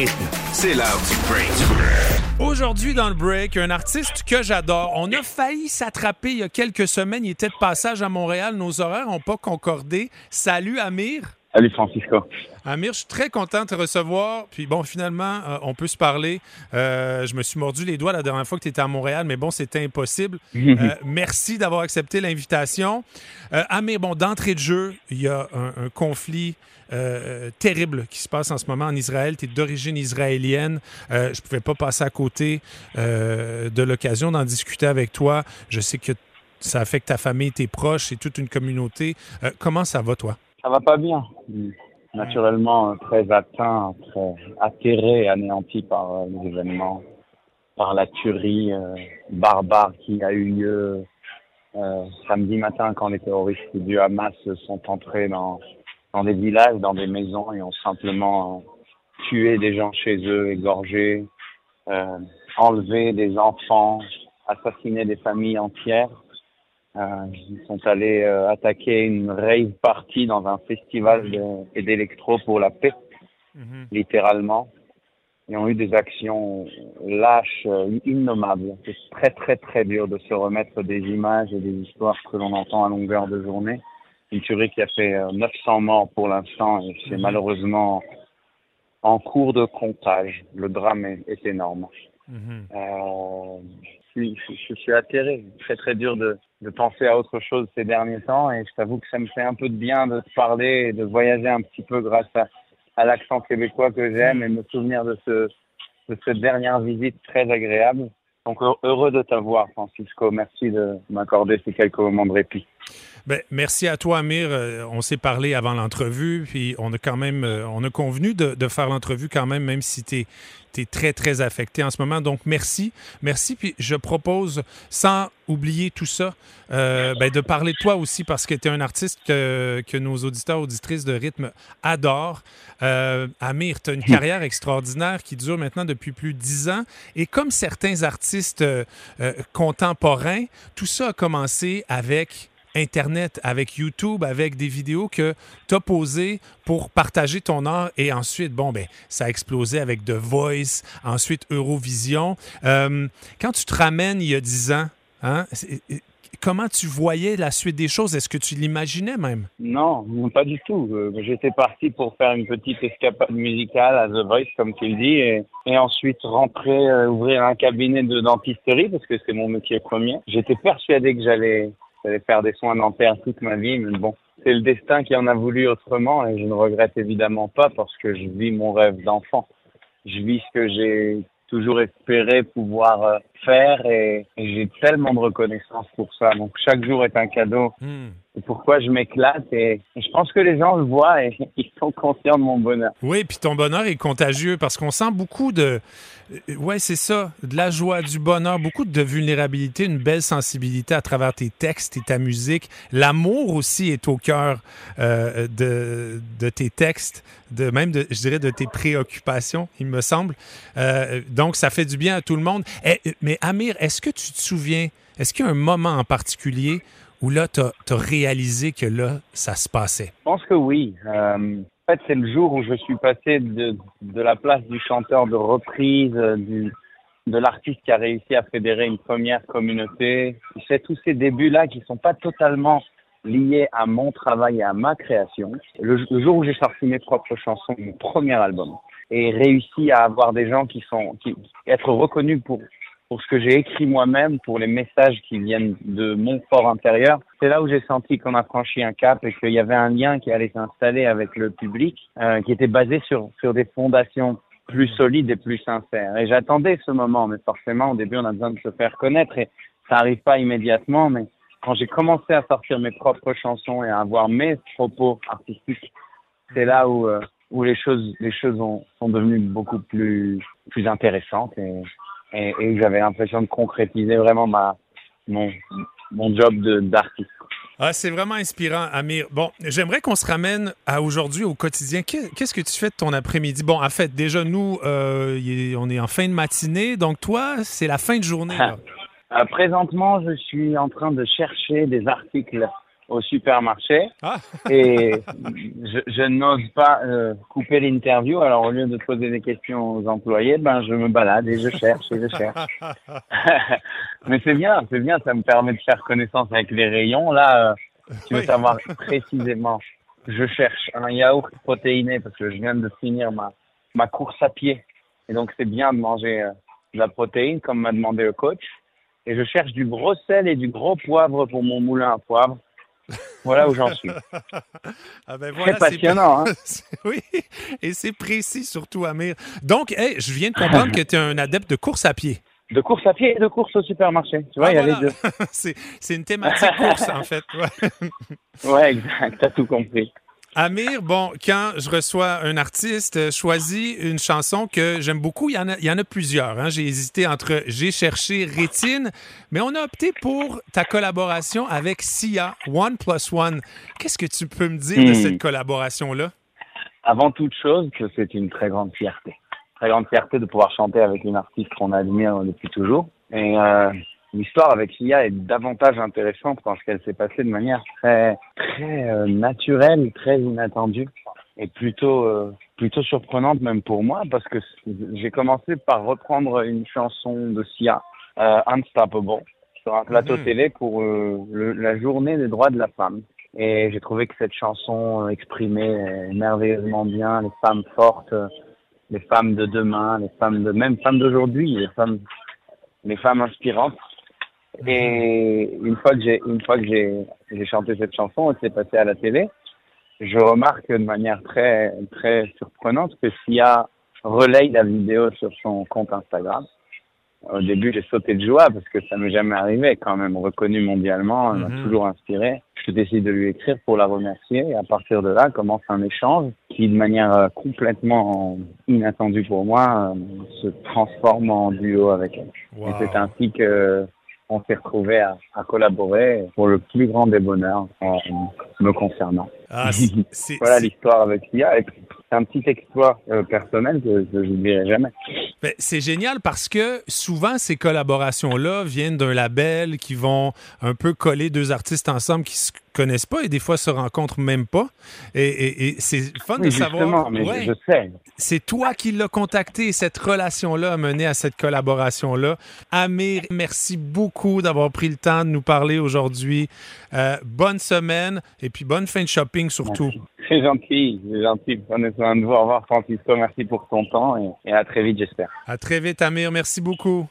rythme, c'est l'heure du break. Aujourd'hui, dans le break, un artiste que j'adore. On a failli s'attraper il y a quelques semaines. Il était de passage à Montréal. Nos horaires n'ont pas concordé. Salut, Amir. Salut Francisco. Amir, je suis très content de te recevoir. Puis bon, finalement, euh, on peut se parler. Euh, je me suis mordu les doigts la dernière fois que tu étais à Montréal, mais bon, c'était impossible. Euh, merci d'avoir accepté l'invitation. Amir, bon, d'entrée de jeu, il y a un, conflit terrible qui se passe en ce moment en Israël. Tu es d'origine israélienne. je ne pouvais pas passer à côté de l'occasion d'en discuter avec toi. Je sais que ça affecte ta famille, tes proches et toute une communauté. comment ça va, toi? Ça va pas bien. Naturellement, très atteint, très atterré, anéanti par euh, les événements, par la tuerie euh, barbare qui a eu lieu euh, samedi matin quand les terroristes du Hamas sont entrés dans, dans des villages, dans des maisons et ont simplement tué des gens chez eux, égorgé, enlevé des enfants, assassiné des familles entières. Euh, ils sont allés euh, attaquer une rave party dans un festival d'électro pour la paix, mhm. littéralement. Ils ont eu des actions lâches, euh, innommables. C'est très très très dur de se remettre des images et des histoires que l'on entend à longueur de journée. Une tuerie qui a fait 900 morts pour l'instant et c'est mhm. malheureusement en cours de comptage. Le drame est, est énorme. Mhm. Euh, je, suis atterré. Très très dur de, penser à autre chose ces derniers temps et je t'avoue que ça me fait un peu de bien de parler et de voyager un petit peu grâce à, l'accent québécois que j'aime et me souvenir de de cette dernière visite très agréable. Donc heureux de t'avoir, Francisco. Merci de m'accorder ces quelques moments de répit. Ben, merci à toi, Amir. Euh, on s'est parlé avant l'entrevue, puis on a quand même, euh, on a convenu de, de faire l'entrevue quand même, même si tu es, très, très affecté en ce moment. Donc, merci. Merci. Puis je propose, sans oublier tout ça, euh, ben, de parler de toi aussi, parce que tu es un artiste que, que, nos auditeurs, auditrices de rythme adorent. Amir, tu as une carrière extraordinaire qui dure maintenant depuis plus de dix ans. Et comme certains artistes contemporains, tout ça a commencé avec Internet, avec YouTube, avec des vidéos que tu as posées pour partager ton art et ensuite, bon, ben, ça a explosé avec The Voice, ensuite Eurovision. Euh, quand tu te ramènes il y a dix ans, hein, comment tu voyais la suite des choses? Est-ce que tu l'imaginais même? Non, pas du tout. Euh, j'étais parti pour faire une petite escapade musicale à The Voice, comme tu le dis, et, ensuite rentrer, euh, ouvrir un cabinet de dentisterie, parce que c'est mon métier premier. J'étais persuadé que j'allais j'allais faire des soins dentaires toute ma vie, mais bon, c'est le destin qui en a voulu autrement et je ne regrette évidemment pas parce que je vis mon rêve d'enfant. Je vis ce que j'ai toujours espéré pouvoir euh, faire et, j'ai tellement de reconnaissance pour ça. Donc chaque jour est un cadeau. Hmm. Et pourquoi je m'éclate et, je pense que les gens le voient et ils sont conscients de mon bonheur. Oui, puis ton bonheur est contagieux parce qu'on sent beaucoup de euh, ouais, c'est ça, de la joie, du bonheur, beaucoup de vulnérabilité, une belle sensibilité à travers tes textes et ta musique. L'amour aussi est au cœur euh, de, de, tes textes, de même de je dirais de tes préoccupations, il me semble. donc ça fait du bien à tout le monde. Eh, mais Amir, est-ce que tu te souviens, est-ce qu'il y a un moment en particulier où là, tu as, réalisé que là, ça se passait? Je pense que oui. Euh, en fait, c'est le jour où je suis passé de, la place du chanteur de reprise, euh, du, de l'artiste qui a réussi à fédérer une première communauté. C'est tous ces débuts-là qui sont pas totalement liés à mon travail et à ma création. Le, jour où j'ai sorti mes propres chansons, mon premier album, et réussi à avoir des gens qui sont, qui, être reconnus pour pour ce que j'ai écrit moi-même, pour les messages qui viennent de mon fort intérieur. C'est là où j'ai senti qu'on a franchi un cap et qu'il y avait un lien qui allait s'installer avec le public, euh, qui était basé sur, sur des fondations plus solides et plus sincères. Et j'attendais ce moment, mais forcément, au début, on a besoin de se faire connaître et ça arrive pas immédiatement, mais quand j'ai commencé à sortir mes propres chansons et à avoir mes propos artistiques, c'est là où, euh, où les choses, les choses ont, sont devenues beaucoup plus, plus intéressantes et, et, j'avais l'impression de concrétiser vraiment ma, mon, mon job d'artiste. Ah, c'est vraiment inspirant, Amir. Bon, j'aimerais qu'on se ramène à aujourd'hui, au quotidien. Qu'est-ce que tu fais de ton après-midi? Bon, en fait, déjà, nous, euh, on est en fin de matinée, donc toi, c'est la fin de journée. Euh, présentement, je suis en train de chercher des articles au supermarché Ah. et je, je n'ose pas euh, couper l'interview. Alors au lieu de poser des questions aux employés, ben je me balade et je cherche et je cherche. Mais c'est bien, c'est bien, ça me permet de faire connaissance avec les rayons. Là, euh, tu veux Oui. savoir précisément, je cherche un yaourt protéiné parce que je viens de finir ma, ma course à pied. Et donc c'est bien de manger euh, de la protéine comme m'a demandé le coach. Et je cherche du gros sel et du gros poivre pour mon moulin à poivre. Voilà où j'en suis. Ah ben Très voilà, passionnant, hein? oui, et c'est précis surtout, Amir. Donc, hey, je viens de comprendre que tu es un adepte de course à pied. De course à pied et de course au supermarché. Tu vois, Ah, il y a voilà. les deux. c'est une thématique course, en fait. Ouais. Ouais, exact. T'as tout compris. Amir, bon, quand je reçois un artiste, euh, choisis une chanson que j'aime beaucoup. Il y en a, il y en a plusieurs. hein. J'ai hésité entre J'ai cherché Rétine, mais on a opté pour ta collaboration avec Sia, One Plus One. Qu'est-ce que tu peux me dire de Hmm. cette collaboration-là? Avant toute chose, que c'est une très grande fierté. Très grande fierté de pouvoir chanter avec une artiste qu'on admire depuis toujours. Et euh, l'histoire avec Sia est davantage intéressante parce qu'elle s'est passée de manière très, très euh, naturelle, très inattendue et plutôt, euh, plutôt surprenante même pour moi parce que j'ai commencé par reprendre une chanson de Sia, euh, Unstoppable, sur un plateau Mhm. télé pour euh, le- la journée des droits de la femme. Et j'ai trouvé que cette chanson exprimait merveilleusement bien les femmes fortes, les femmes de demain, les femmes de même femmes d'aujourd'hui, les femmes, les femmes inspirantes. Et une fois que j'ai une fois que j'ai j'ai chanté cette chanson, elle s'est passée à la télé. Je remarque de manière très très surprenante que Sia relaye la vidéo sur son compte Instagram. Au début, j'ai sauté de joie parce que ça m'est jamais arrivé quand même, reconnu mondialement, elle m'a Mhm. toujours inspiré. Je décide de lui écrire pour la remercier et à partir de là commence un échange qui, de manière euh, complètement inattendue pour moi, euh, se transforme en duo avec elle. Wow. Et c'est ainsi que on s'est retrouvés à, à collaborer pour le plus grand des bonheurs en me concernant. Ah, Voilà l'histoire avec puis, c'est un petit exploit euh, personnel que, que je n'oublierai jamais. Ben, c'est génial parce que souvent, ces collaborations-là viennent d'un label qui vont un peu coller deux artistes ensemble qui se connaissent pas et des fois se rencontrent même pas. Et, et- et c'est fun de savoir. justement, mais Ouais. je, je sais. C'est toi qui l'as contacté et cette relation-là a mené à cette collaboration-là. Amir, merci beaucoup d'avoir pris le temps de nous parler aujourd'hui. Euh, bonne semaine et puis bonne fin de shopping surtout. Merci. C'est gentil, c'est gentil. Prenez soin de vous. Au revoir, Francisco. Merci pour ton temps et, et à très vite, j'espère. À très vite, Amir. Merci beaucoup.